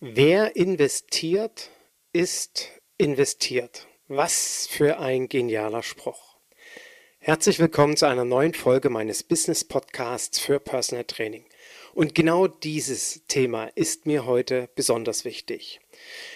Wer investiert, ist investiert. Was für ein genialer Spruch. Herzlich willkommen zu einer neuen Folge meines Business Podcasts für Personal Training. Und genau dieses Thema ist mir heute besonders wichtig.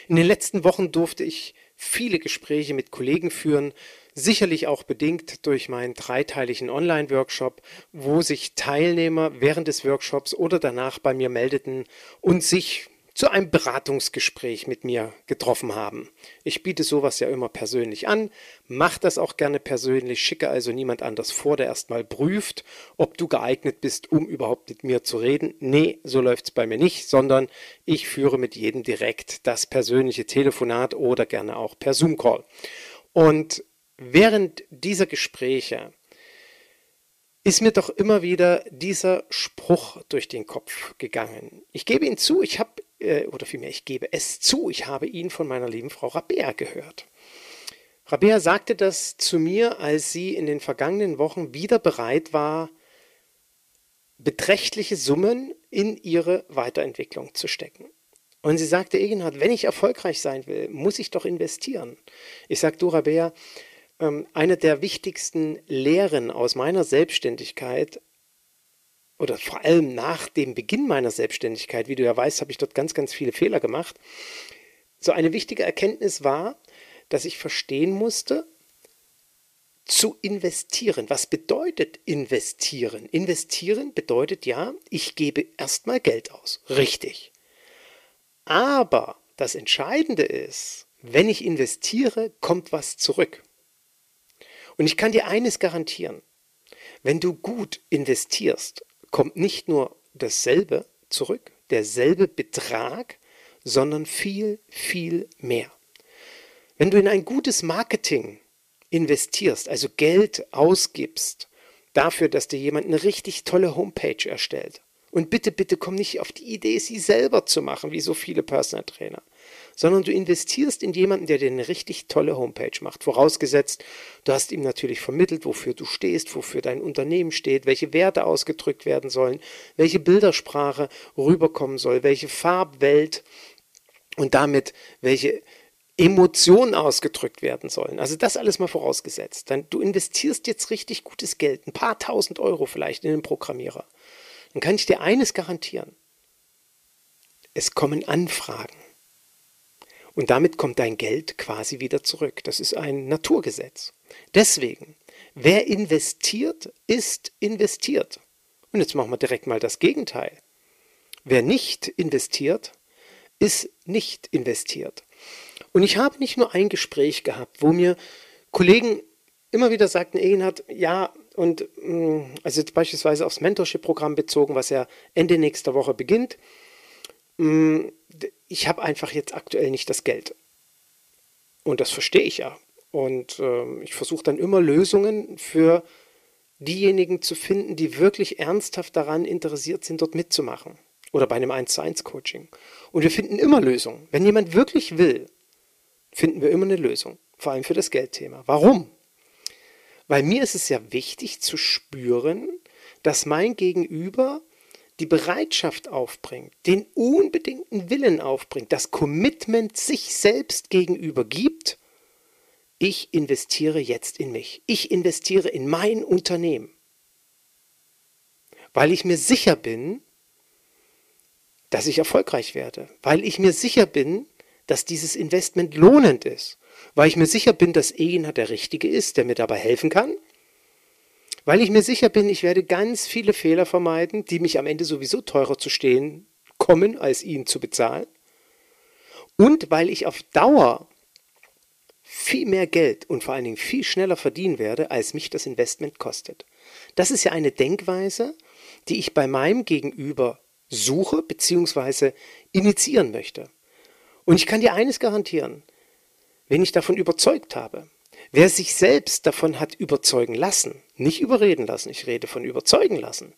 In den letzten Wochen durfte ich viele Gespräche mit Kollegen führen, sicherlich auch bedingt durch meinen dreiteiligen Online-Workshop, wo sich Teilnehmer während des Workshops oder danach bei mir meldeten und sich zu einem Beratungsgespräch mit mir getroffen haben. Ich biete sowas ja immer persönlich an, mach das auch gerne persönlich, schicke also niemand anders vor, der erstmal prüft, ob du geeignet bist, um überhaupt mit mir zu reden. Nee, so läuft es bei mir nicht, sondern ich führe mit jedem direkt das persönliche Telefonat oder gerne auch per Zoom-Call. Und während dieser Gespräche ist mir doch immer wieder dieser Spruch durch den Kopf gegangen. Ich gebe ihn zu, ich habe äh, oder vielmehr ich gebe es zu, ich habe ihn von meiner lieben Frau Rabea gehört. Rabea sagte das zu mir, als sie in den vergangenen Wochen wieder bereit war, beträchtliche Summen in ihre Weiterentwicklung zu stecken. Und sie sagte, Egenhard, wenn ich erfolgreich sein will, muss ich doch investieren. Ich sagte, du Rabea, ähm, eine der wichtigsten Lehren aus meiner Selbstständigkeit oder vor allem nach dem Beginn meiner Selbstständigkeit, wie du ja weißt, habe ich dort ganz, ganz viele Fehler gemacht. So eine wichtige Erkenntnis war, dass ich verstehen musste, zu investieren. Was bedeutet investieren? Investieren bedeutet ja, ich gebe erstmal Geld aus. Richtig. Aber das Entscheidende ist, wenn ich investiere, kommt was zurück. Und ich kann dir eines garantieren. Wenn du gut investierst kommt nicht nur dasselbe zurück, derselbe Betrag, sondern viel, viel mehr. Wenn du in ein gutes Marketing investierst, also Geld ausgibst, dafür, dass dir jemand eine richtig tolle Homepage erstellt, und bitte, bitte komm nicht auf die Idee, sie selber zu machen, wie so viele Personal Trainer sondern du investierst in jemanden, der dir eine richtig tolle Homepage macht. Vorausgesetzt, du hast ihm natürlich vermittelt, wofür du stehst, wofür dein Unternehmen steht, welche Werte ausgedrückt werden sollen, welche Bildersprache rüberkommen soll, welche Farbwelt und damit welche Emotionen ausgedrückt werden sollen. Also das alles mal vorausgesetzt. Dann du investierst jetzt richtig gutes Geld, ein paar tausend Euro vielleicht in den Programmierer. Dann kann ich dir eines garantieren. Es kommen Anfragen. Und damit kommt dein Geld quasi wieder zurück. Das ist ein Naturgesetz. Deswegen, wer investiert, ist investiert. Und jetzt machen wir direkt mal das Gegenteil. Wer nicht investiert, ist nicht investiert. Und ich habe nicht nur ein Gespräch gehabt, wo mir Kollegen immer wieder sagten, Egenhard, ja, und mm, also jetzt beispielsweise aufs Mentorship-Programm bezogen, was ja Ende nächster Woche beginnt. Ich habe einfach jetzt aktuell nicht das Geld. Und das verstehe ich ja. Und äh, ich versuche dann immer Lösungen für diejenigen zu finden, die wirklich ernsthaft daran interessiert sind, dort mitzumachen. Oder bei einem 1 zu 1 Coaching. Und wir finden immer Lösungen. Wenn jemand wirklich will, finden wir immer eine Lösung. Vor allem für das Geldthema. Warum? Weil mir ist es ja wichtig zu spüren, dass mein Gegenüber die Bereitschaft aufbringt, den unbedingten Willen aufbringt, das Commitment sich selbst gegenüber gibt, ich investiere jetzt in mich. Ich investiere in mein Unternehmen. Weil ich mir sicher bin, dass ich erfolgreich werde. Weil ich mir sicher bin, dass dieses Investment lohnend ist. Weil ich mir sicher bin, dass Ehena der Richtige ist, der mir dabei helfen kann weil ich mir sicher bin, ich werde ganz viele Fehler vermeiden, die mich am Ende sowieso teurer zu stehen kommen, als ihn zu bezahlen. Und weil ich auf Dauer viel mehr Geld und vor allen Dingen viel schneller verdienen werde, als mich das Investment kostet. Das ist ja eine Denkweise, die ich bei meinem Gegenüber suche bzw. initiieren möchte. Und ich kann dir eines garantieren, wenn ich davon überzeugt habe, wer sich selbst davon hat überzeugen lassen, nicht überreden lassen, ich rede von überzeugen lassen,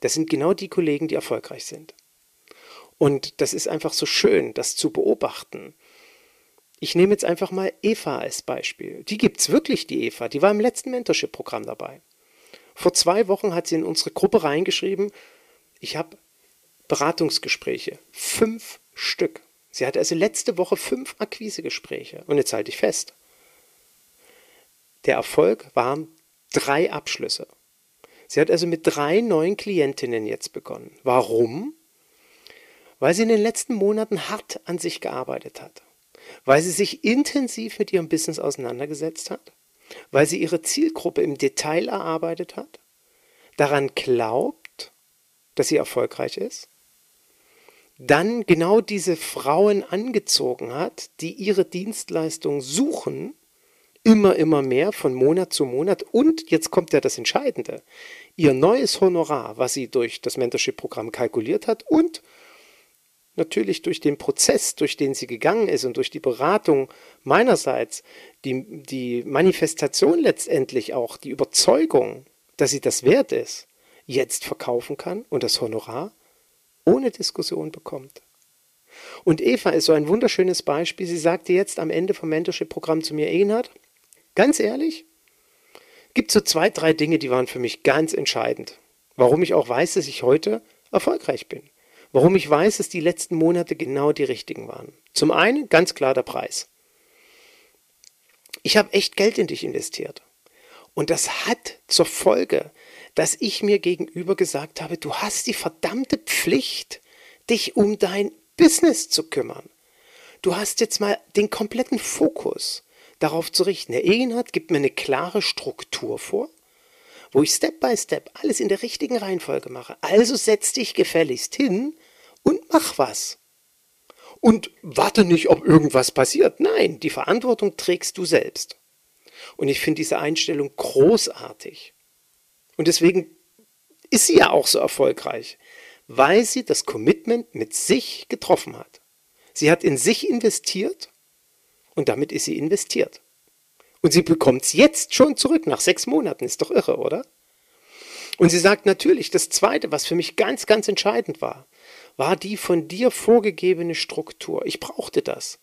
das sind genau die Kollegen, die erfolgreich sind. Und das ist einfach so schön, das zu beobachten. Ich nehme jetzt einfach mal Eva als Beispiel. Die gibt es wirklich, die Eva. Die war im letzten Mentorship-Programm dabei. Vor zwei Wochen hat sie in unsere Gruppe reingeschrieben, ich habe Beratungsgespräche. Fünf Stück. Sie hatte also letzte Woche fünf Akquisegespräche. Und jetzt halte ich fest. Der Erfolg waren drei Abschlüsse. Sie hat also mit drei neuen Klientinnen jetzt begonnen. Warum? Weil sie in den letzten Monaten hart an sich gearbeitet hat. Weil sie sich intensiv mit ihrem Business auseinandergesetzt hat weil sie ihre Zielgruppe im Detail erarbeitet hat, daran glaubt, dass sie erfolgreich ist, dann genau diese Frauen angezogen hat, die ihre Dienstleistung suchen, immer, immer mehr von Monat zu Monat. Und jetzt kommt ja das Entscheidende. Ihr neues Honorar, was sie durch das Mentorship-Programm kalkuliert hat und natürlich durch den Prozess, durch den sie gegangen ist und durch die Beratung meinerseits, die, die Manifestation letztendlich auch, die Überzeugung, dass sie das wert ist, jetzt verkaufen kann und das Honorar ohne Diskussion bekommt. Und Eva ist so ein wunderschönes Beispiel. Sie sagte jetzt am Ende vom Mentorship-Programm zu mir, Egenhard, ganz ehrlich, gibt so zwei, drei Dinge, die waren für mich ganz entscheidend. Warum ich auch weiß, dass ich heute erfolgreich bin. Warum ich weiß, dass die letzten Monate genau die richtigen waren. Zum einen ganz klar der Preis. Ich habe echt Geld in dich investiert. Und das hat zur Folge, dass ich mir gegenüber gesagt habe, du hast die verdammte Pflicht, dich um dein Business zu kümmern. Du hast jetzt mal den kompletten Fokus darauf zu richten. Der Egenhard gibt mir eine klare Struktur vor, wo ich Step by Step alles in der richtigen Reihenfolge mache. Also setz dich gefälligst hin und mach was. Und warte nicht, ob irgendwas passiert. Nein, die Verantwortung trägst du selbst. Und ich finde diese Einstellung großartig. Und deswegen ist sie ja auch so erfolgreich, weil sie das Commitment mit sich getroffen hat. Sie hat in sich investiert und damit ist sie investiert. Und sie bekommt es jetzt schon zurück, nach sechs Monaten. Ist doch irre, oder? Und sie sagt natürlich, das Zweite, was für mich ganz, ganz entscheidend war, war die von dir vorgegebene Struktur. Ich brauchte das.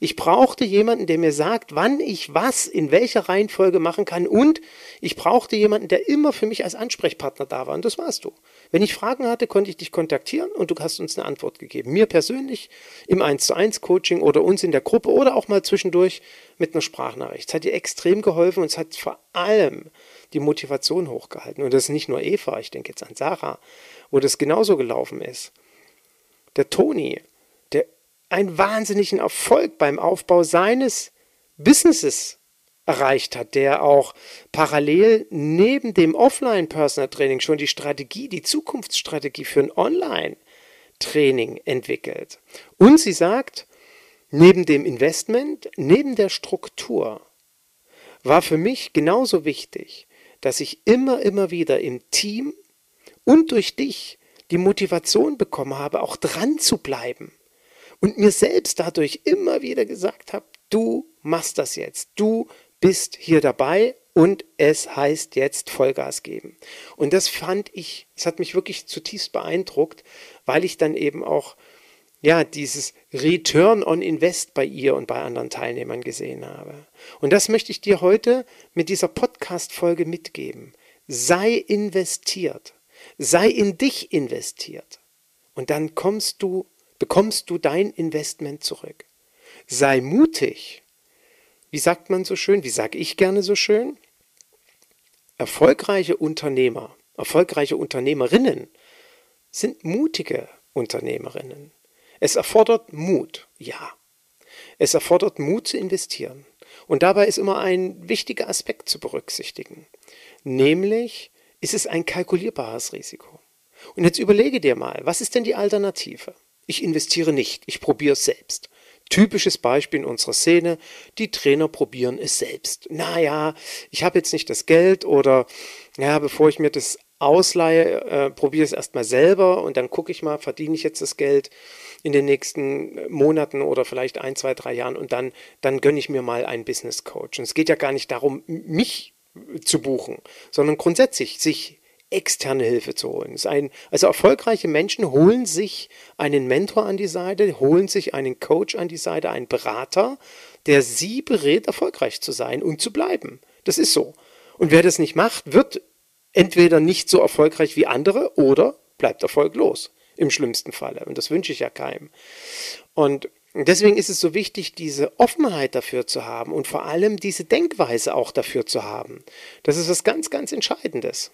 Ich brauchte jemanden, der mir sagt, wann ich was in welcher Reihenfolge machen kann und ich brauchte jemanden, der immer für mich als Ansprechpartner da war und das warst du. Wenn ich Fragen hatte, konnte ich dich kontaktieren und du hast uns eine Antwort gegeben. Mir persönlich im 1 zu 1 Coaching oder uns in der Gruppe oder auch mal zwischendurch mit einer Sprachnachricht. Es hat dir extrem geholfen und es hat vor allem die Motivation hochgehalten. Und das ist nicht nur Eva, ich denke jetzt an Sarah, wo das genauso gelaufen ist. Der Toni, einen wahnsinnigen Erfolg beim Aufbau seines Businesses erreicht hat, der auch parallel neben dem Offline-Personal-Training schon die Strategie, die Zukunftsstrategie für ein Online-Training entwickelt. Und sie sagt, neben dem Investment, neben der Struktur, war für mich genauso wichtig, dass ich immer, immer wieder im Team und durch dich die Motivation bekommen habe, auch dran zu bleiben und mir selbst dadurch immer wieder gesagt habe, du machst das jetzt, du bist hier dabei und es heißt jetzt Vollgas geben. Und das fand ich, es hat mich wirklich zutiefst beeindruckt, weil ich dann eben auch ja, dieses Return on Invest bei ihr und bei anderen Teilnehmern gesehen habe. Und das möchte ich dir heute mit dieser Podcast-Folge mitgeben. Sei investiert. Sei in dich investiert. Und dann kommst du, bekommst du dein Investment zurück. Sei mutig. Wie sagt man so schön? Wie sage ich gerne so schön? Erfolgreiche Unternehmer, erfolgreiche Unternehmerinnen sind mutige Unternehmerinnen. Es erfordert Mut, ja. Es erfordert Mut zu investieren. Und dabei ist immer ein wichtiger Aspekt zu berücksichtigen, nämlich ist es ein kalkulierbares Risiko. Und jetzt überlege dir mal, was ist denn die Alternative? Ich investiere nicht, ich probiere es selbst. Typisches Beispiel in unserer Szene, die Trainer probieren es selbst. Naja, ich habe jetzt nicht das Geld oder ja, bevor ich mir das ausleihe, äh, probiere es erstmal selber und dann gucke ich mal, verdiene ich jetzt das Geld in den nächsten Monaten oder vielleicht ein, zwei, drei Jahren und dann, dann gönne ich mir mal einen Business Coach. Und es geht ja gar nicht darum, mich zu buchen, sondern grundsätzlich sich externe Hilfe zu holen. Ein, also erfolgreiche Menschen holen sich einen Mentor an die Seite, holen sich einen Coach an die Seite, einen Berater, der sie berät, erfolgreich zu sein und zu bleiben. Das ist so. Und wer das nicht macht, wird entweder nicht so erfolgreich wie andere oder bleibt erfolglos im schlimmsten Falle. Und das wünsche ich ja keinem. Und deswegen ist es so wichtig, diese Offenheit dafür zu haben und vor allem diese Denkweise auch dafür zu haben. Das ist was ganz, ganz Entscheidendes.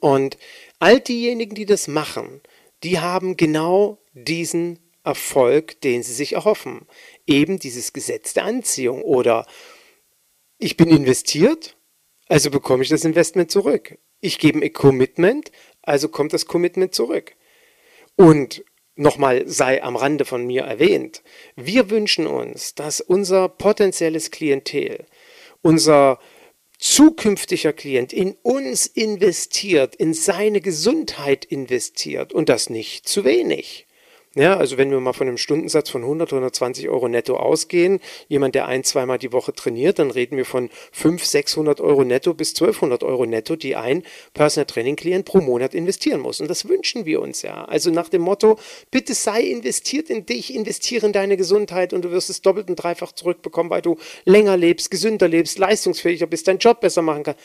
Und all diejenigen, die das machen, die haben genau diesen Erfolg, den sie sich erhoffen. Eben dieses Gesetz der Anziehung oder ich bin investiert, also bekomme ich das Investment zurück. Ich gebe ein Commitment, also kommt das Commitment zurück. Und nochmal sei am Rande von mir erwähnt, wir wünschen uns, dass unser potenzielles Klientel, unser zukünftiger Klient in uns investiert, in seine Gesundheit investiert und das nicht zu wenig. Ja, also wenn wir mal von einem Stundensatz von 100, 120 Euro netto ausgehen, jemand, der ein, zweimal die Woche trainiert, dann reden wir von 500, 600 Euro netto bis 1200 Euro netto, die ein Personal Training Klient pro Monat investieren muss. Und das wünschen wir uns ja. Also nach dem Motto, bitte sei investiert in dich, investiere in deine Gesundheit und du wirst es doppelt und dreifach zurückbekommen, weil du länger lebst, gesünder lebst, leistungsfähiger bist, deinen Job besser machen kannst.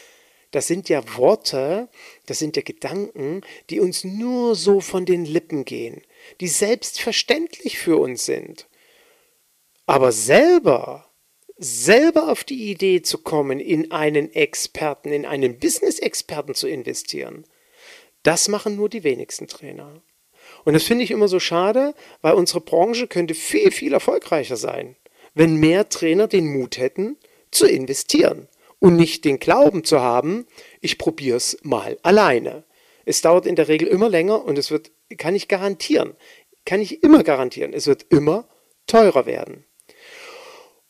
Das sind ja Worte, das sind ja Gedanken, die uns nur so von den Lippen gehen die selbstverständlich für uns sind. Aber selber, selber auf die Idee zu kommen, in einen Experten, in einen Business-Experten zu investieren, das machen nur die wenigsten Trainer. Und das finde ich immer so schade, weil unsere Branche könnte viel, viel erfolgreicher sein, wenn mehr Trainer den Mut hätten, zu investieren und nicht den Glauben zu haben, ich probiere es mal alleine. Es dauert in der Regel immer länger und es wird kann ich garantieren, kann ich immer garantieren, es wird immer teurer werden.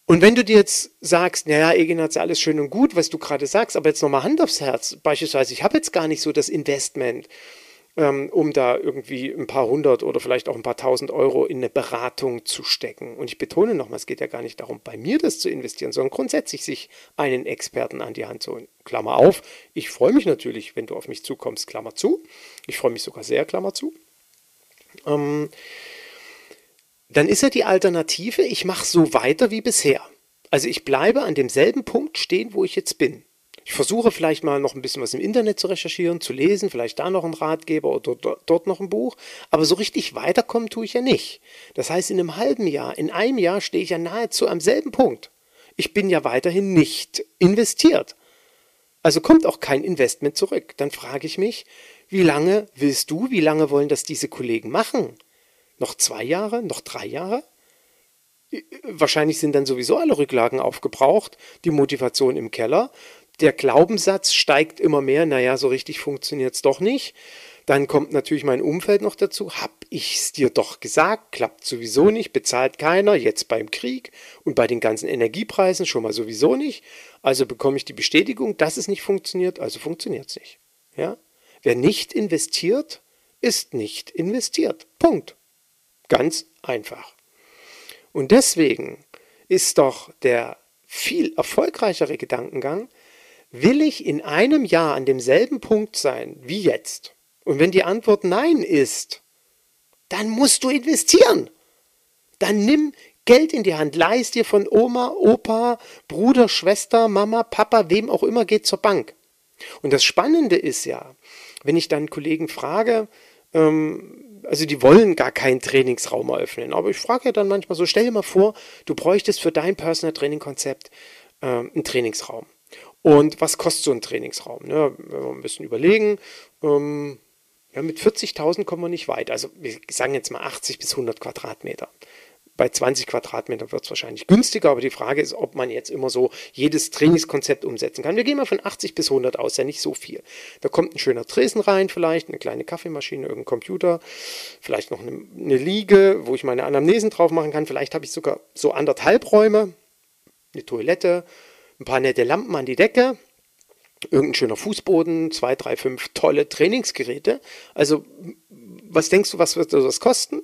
Und wenn du dir jetzt sagst, naja, Ignaz, alles schön und gut, was du gerade sagst, aber jetzt nochmal Hand aufs Herz, beispielsweise, ich habe jetzt gar nicht so das Investment, ähm, um da irgendwie ein paar hundert oder vielleicht auch ein paar tausend Euro in eine Beratung zu stecken. Und ich betone nochmal, es geht ja gar nicht darum, bei mir das zu investieren, sondern grundsätzlich sich einen Experten an die Hand zu holen. Klammer auf, ich freue mich natürlich, wenn du auf mich zukommst, Klammer zu. Ich freue mich sogar sehr, Klammer zu ähm, dann ist ja die Alternative, ich mache so weiter wie bisher. Also ich bleibe an demselben Punkt stehen, wo ich jetzt bin. Ich versuche vielleicht mal noch ein bisschen was im Internet zu recherchieren, zu lesen, vielleicht da noch einen Ratgeber oder dort noch ein Buch, aber so richtig weiterkommen tue ich ja nicht. Das heißt, in einem halben Jahr, in einem Jahr stehe ich ja nahezu am selben Punkt. Ich bin ja weiterhin nicht investiert. Also kommt auch kein Investment zurück. Dann frage ich mich, wie lange willst du, wie lange wollen das diese Kollegen machen? Noch zwei Jahre? Noch drei Jahre? Wahrscheinlich sind dann sowieso alle Rücklagen aufgebraucht, die Motivation im Keller. Der Glaubenssatz steigt immer mehr, naja, so richtig funktioniert es doch nicht. Dann kommt natürlich mein Umfeld noch dazu. Hab ich's dir doch gesagt, klappt sowieso nicht, bezahlt keiner, jetzt beim Krieg und bei den ganzen Energiepreisen schon mal sowieso nicht. Also bekomme ich die Bestätigung, dass es nicht funktioniert, also funktioniert es nicht. Ja? Wer nicht investiert, ist nicht investiert. Punkt. Ganz einfach. Und deswegen ist doch der viel erfolgreichere Gedankengang, will ich in einem Jahr an demselben Punkt sein wie jetzt? Und wenn die Antwort Nein ist, dann musst du investieren. Dann nimm Geld in die Hand, leist dir von Oma, Opa, Bruder, Schwester, Mama, Papa, wem auch immer, geht zur Bank. Und das Spannende ist ja, wenn ich dann Kollegen frage, ähm, also die wollen gar keinen Trainingsraum eröffnen, aber ich frage ja dann manchmal so, stell dir mal vor, du bräuchtest für dein Personal Training Konzept ähm, einen Trainingsraum. Und was kostet so ein Trainingsraum? Ne? Wenn wir ein bisschen überlegen, ähm, ja, mit 40.000 kommen wir nicht weit. Also wir sagen jetzt mal 80 bis 100 Quadratmeter bei 20 Quadratmetern wird es wahrscheinlich günstiger, aber die Frage ist, ob man jetzt immer so jedes Trainingskonzept umsetzen kann. Wir gehen mal von 80 bis 100 aus, ja nicht so viel. Da kommt ein schöner Tresen rein, vielleicht eine kleine Kaffeemaschine, irgendein Computer, vielleicht noch eine, eine Liege, wo ich meine Anamnesen drauf machen kann. Vielleicht habe ich sogar so anderthalb Räume, eine Toilette, ein paar nette Lampen an die Decke, irgendein schöner Fußboden, zwei, drei, fünf tolle Trainingsgeräte. Also, was denkst du, was wird das kosten?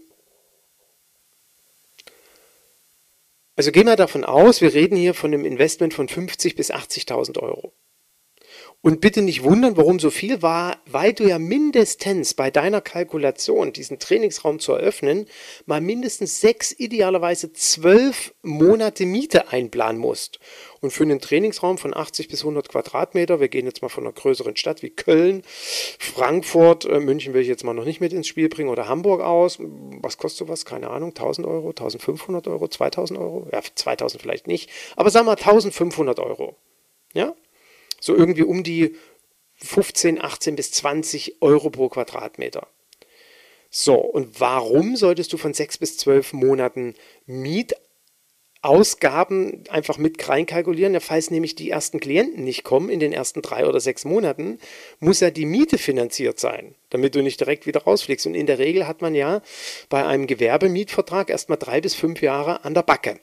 Also gehen wir davon aus, wir reden hier von einem Investment von 50.000 bis 80.000 Euro. Und bitte nicht wundern, warum so viel war, weil du ja mindestens bei deiner Kalkulation, diesen Trainingsraum zu eröffnen, mal mindestens sechs, idealerweise zwölf Monate Miete einplanen musst. Und für einen Trainingsraum von 80 bis 100 Quadratmeter, wir gehen jetzt mal von einer größeren Stadt wie Köln, Frankfurt, äh, München will ich jetzt mal noch nicht mit ins Spiel bringen oder Hamburg aus. Was kostet sowas? Keine Ahnung, 1000 Euro, 1500 Euro, 2000 Euro? Ja, 2000 vielleicht nicht, aber sagen wir 1500 Euro. Ja, so irgendwie um die 15, 18 bis 20 Euro pro Quadratmeter. So, und warum solltest du von 6 bis 12 Monaten Mietausgaben einfach mit reinkalkulieren? Ja, falls nämlich die ersten Klienten nicht kommen in den ersten drei oder sechs Monaten, muss ja die Miete finanziert sein, damit du nicht direkt wieder rausfliegst. Und in der Regel hat man ja bei einem Gewerbemietvertrag erstmal drei bis fünf Jahre an der Backe.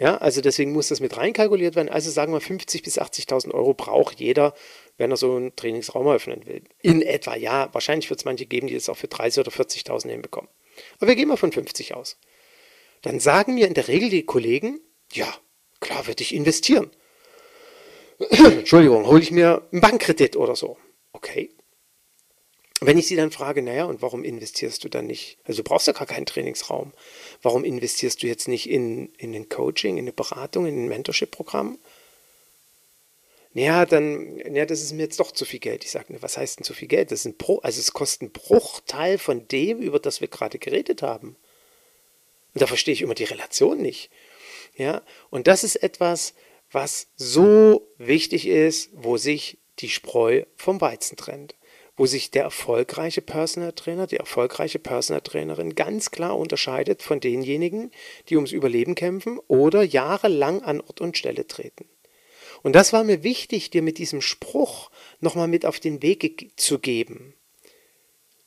Ja, also deswegen muss das mit reinkalkuliert werden. Also sagen wir 50.000 bis 80.000 Euro braucht jeder, wenn er so einen Trainingsraum eröffnen will. In etwa, ja. Wahrscheinlich wird es manche geben, die das auch für 30.000 oder 40.000 hinbekommen. Aber wir gehen mal von 50 aus. Dann sagen mir in der Regel die Kollegen, ja, klar würde ich investieren. Entschuldigung, hole ich mir einen Bankkredit oder so. Okay, wenn ich sie dann frage, naja, und warum investierst du dann nicht? Also du brauchst ja gar keinen Trainingsraum. Warum investierst du jetzt nicht in, in ein Coaching, in eine Beratung, in ein Mentorship-Programm? Naja, dann, naja, das ist mir jetzt doch zu viel Geld. Ich sage, was heißt denn zu viel Geld? Das ist ein Pro, also es kostet einen Bruchteil von dem, über das wir gerade geredet haben. Und da verstehe ich immer die Relation nicht. Ja, und das ist etwas, was so wichtig ist, wo sich die Spreu vom Weizen trennt wo sich der erfolgreiche Personal Trainer, die erfolgreiche Personal Trainerin ganz klar unterscheidet von denjenigen, die ums Überleben kämpfen oder jahrelang an Ort und Stelle treten. Und das war mir wichtig, dir mit diesem Spruch nochmal mit auf den Weg zu geben.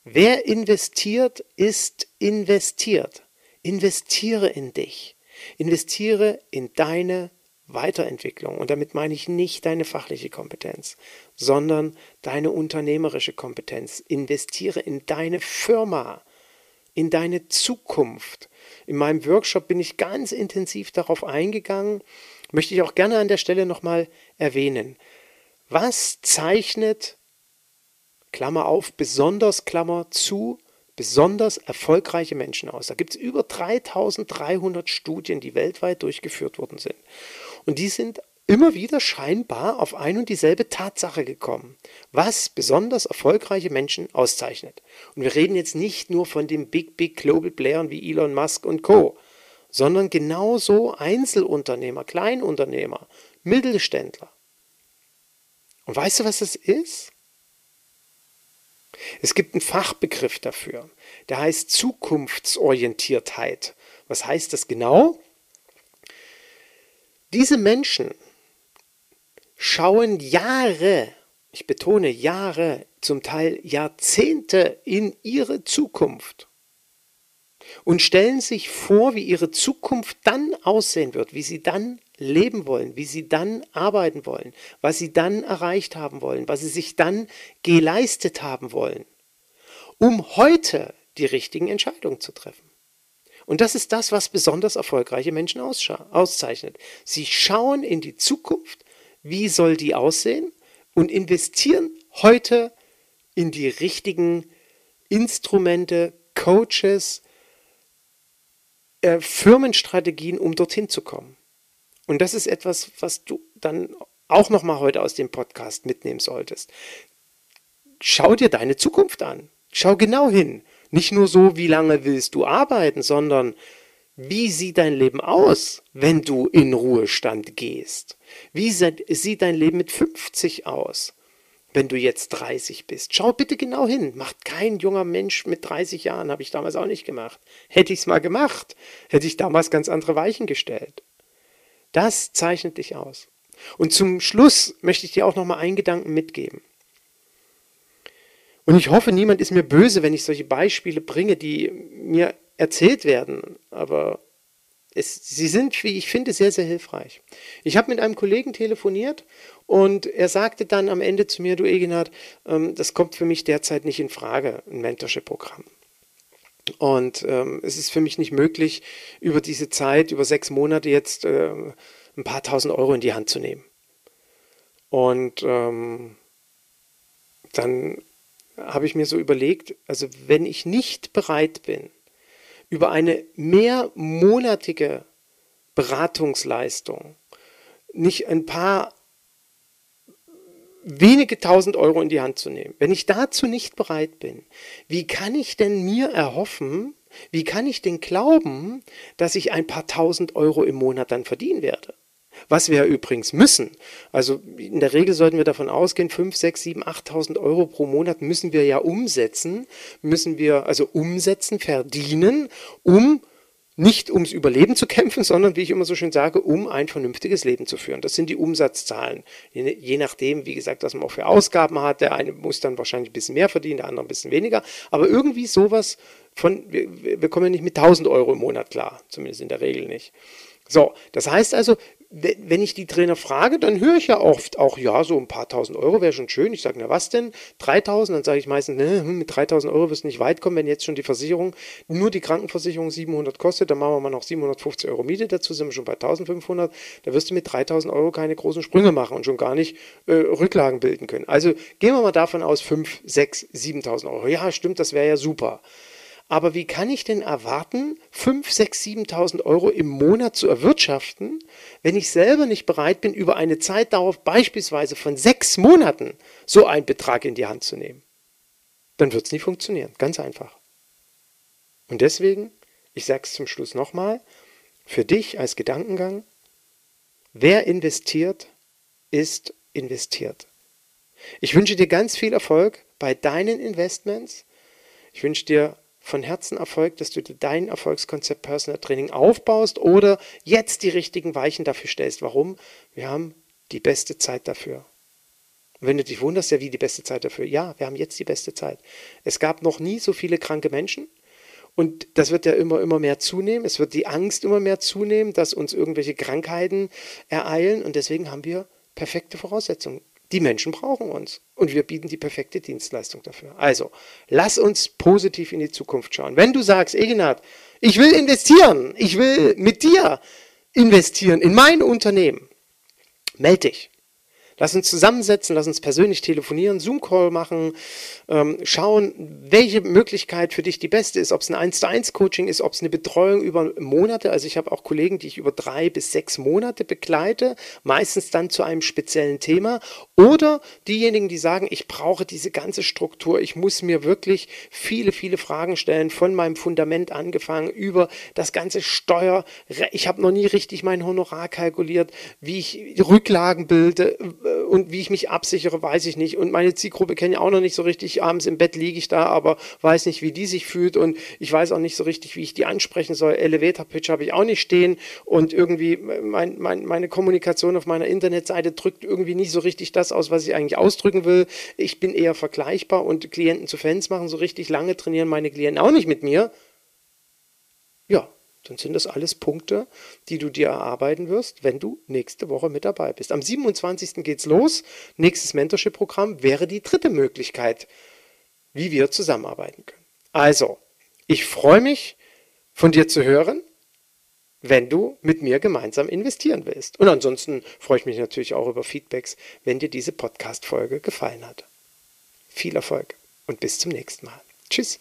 Wer investiert, ist investiert. Investiere in dich. Investiere in deine Weiterentwicklung. Und damit meine ich nicht deine fachliche Kompetenz, sondern deine unternehmerische Kompetenz. Investiere in deine Firma, in deine Zukunft. In meinem Workshop bin ich ganz intensiv darauf eingegangen, möchte ich auch gerne an der Stelle nochmal erwähnen. Was zeichnet, Klammer auf, besonders Klammer zu, besonders erfolgreiche Menschen aus? Da gibt es über 3300 Studien, die weltweit durchgeführt worden sind. Und die sind immer wieder scheinbar auf ein und dieselbe Tatsache gekommen, was besonders erfolgreiche Menschen auszeichnet. Und wir reden jetzt nicht nur von den Big, Big Global Playern wie Elon Musk und Co., sondern genauso Einzelunternehmer, Kleinunternehmer, Mittelständler. Und weißt du, was das ist? Es gibt einen Fachbegriff dafür, der heißt Zukunftsorientiertheit. Was heißt das genau? Diese Menschen schauen Jahre, ich betone Jahre, zum Teil Jahrzehnte in ihre Zukunft und stellen sich vor, wie ihre Zukunft dann aussehen wird, wie sie dann leben wollen, wie sie dann arbeiten wollen, was sie dann erreicht haben wollen, was sie sich dann geleistet haben wollen, um heute die richtigen Entscheidungen zu treffen. Und das ist das, was besonders erfolgreiche Menschen auszeichnet. Sie schauen in die Zukunft, wie soll die aussehen und investieren heute in die richtigen Instrumente, Coaches, äh, Firmenstrategien, um dorthin zu kommen. Und das ist etwas, was du dann auch nochmal heute aus dem Podcast mitnehmen solltest. Schau dir deine Zukunft an. Schau genau hin. Nicht nur so, wie lange willst du arbeiten, sondern wie sieht dein Leben aus, wenn du in Ruhestand gehst? Wie sieht dein Leben mit 50 aus? wenn du jetzt 30 bist. Schau bitte genau hin. Macht kein junger Mensch mit 30 Jahren, habe ich damals auch nicht gemacht. Hätte ich es mal gemacht, hätte ich damals ganz andere Weichen gestellt. Das zeichnet dich aus. Und zum Schluss möchte ich dir auch noch mal einen Gedanken mitgeben. Und ich hoffe, niemand ist mir böse, wenn ich solche Beispiele bringe, die mir erzählt werden. Aber es, sie sind, wie ich finde, sehr, sehr hilfreich. Ich habe mit einem Kollegen telefoniert und er sagte dann am Ende zu mir, du Eginhard, ähm, das kommt für mich derzeit nicht in Frage, ein Mentorship-Programm. Und ähm, es ist für mich nicht möglich, über diese Zeit, über sechs Monate jetzt äh, ein paar tausend Euro in die Hand zu nehmen. Und ähm, dann habe ich mir so überlegt, also wenn ich nicht bereit bin, über eine mehrmonatige Beratungsleistung nicht ein paar wenige tausend Euro in die Hand zu nehmen, wenn ich dazu nicht bereit bin, wie kann ich denn mir erhoffen, wie kann ich denn glauben, dass ich ein paar tausend Euro im Monat dann verdienen werde? Was wir ja übrigens müssen. Also in der Regel sollten wir davon ausgehen, 5, 6, 7, 8.000 Euro pro Monat müssen wir ja umsetzen, müssen wir also umsetzen, verdienen, um nicht ums Überleben zu kämpfen, sondern wie ich immer so schön sage, um ein vernünftiges Leben zu führen. Das sind die Umsatzzahlen. Je, nachdem, wie gesagt, was man auch für Ausgaben hat. Der eine muss dann wahrscheinlich ein bisschen mehr verdienen, der andere ein bisschen weniger. Aber irgendwie sowas von, wir, wir kommen ja nicht mit 1000 Euro im Monat klar. Zumindest in der Regel nicht. So, das heißt also, wenn ich die Trainer frage, dann höre ich ja oft auch, ja, so ein paar tausend Euro wäre schon schön. Ich sage, na was denn? 3000? Dann sage ich meistens, ne, hm, mit 3000 Euro wirst du nicht weit kommen, wenn jetzt schon die Versicherung, nur die Krankenversicherung 700 kostet, dann machen wir mal noch 750 Euro Miete dazu, sind wir schon bei 1500. Da wirst du mit 3000 Euro keine großen Sprünge machen und schon gar nicht äh, Rücklagen bilden können. Also gehen wir mal davon aus, 5, 6, 7000 Euro. Ja, stimmt, das wäre ja super. Aber wie kann ich denn erwarten, 5, 6, 7.000 Euro im Monat zu erwirtschaften, wenn ich selber nicht bereit bin, über eine Zeitdauer beispielsweise von sechs Monaten so einen Betrag in die Hand zu nehmen? Dann wird es nicht funktionieren. Ganz einfach. Und deswegen, ich sage es zum Schluss nochmal, für dich als Gedankengang, wer investiert, ist investiert. Ich wünsche dir ganz viel Erfolg bei deinen Investments. Ich wünsche dir von Herzen Erfolg, dass du dein Erfolgskonzept Personal Training aufbaust oder jetzt die richtigen Weichen dafür stellst. Warum? Wir haben die beste Zeit dafür. Und wenn du dich wunderst, ja, wie die beste Zeit dafür? Ja, wir haben jetzt die beste Zeit. Es gab noch nie so viele kranke Menschen. Und das wird ja immer, immer mehr zunehmen. Es wird die Angst immer mehr zunehmen, dass uns irgendwelche Krankheiten ereilen. Und deswegen haben wir perfekte Voraussetzungen. Die Menschen brauchen uns und wir bieten die perfekte Dienstleistung dafür. Also, lass uns positiv in die Zukunft schauen. Wenn du sagst, Egenhard, ich will investieren, ich will mit dir investieren in mein Unternehmen, melde dich. Lass uns zusammensetzen, lass uns persönlich telefonieren, Zoom-Call machen, ähm, schauen, welche Möglichkeit für dich die beste ist, ob es ein 1 zu 1 Coaching ist, ob es eine Betreuung über Monate, also ich habe auch Kollegen, die ich über drei bis sechs Monate begleite, meistens dann zu einem speziellen Thema, oder diejenigen, die sagen, ich brauche diese ganze Struktur, ich muss mir wirklich viele, viele Fragen stellen, von meinem Fundament angefangen, über das ganze Steuer, ich habe noch nie richtig mein Honorar kalkuliert, wie ich Rücklagen bilde, und wie ich mich absichere, weiß ich nicht. Und meine Zielgruppe kenne ich auch noch nicht so richtig. Abends im Bett liege ich da, aber weiß nicht, wie die sich fühlt. Und ich weiß auch nicht so richtig, wie ich die ansprechen soll. Elevator Pitch habe ich auch nicht stehen. Und irgendwie mein, mein, meine Kommunikation auf meiner Internetseite drückt irgendwie nicht so richtig das aus, was ich eigentlich ausdrücken will. Ich bin eher vergleichbar und Klienten zu Fans machen so richtig lange trainieren meine Klienten auch nicht mit mir. Dann sind das alles Punkte, die du dir erarbeiten wirst, wenn du nächste Woche mit dabei bist. Am 27. geht's los. Nächstes Mentorship-Programm wäre die dritte Möglichkeit, wie wir zusammenarbeiten können. Also, ich freue mich, von dir zu hören, wenn du mit mir gemeinsam investieren willst. Und ansonsten freue ich mich natürlich auch über Feedbacks, wenn dir diese Podcast-Folge gefallen hat. Viel Erfolg und bis zum nächsten Mal. Tschüss.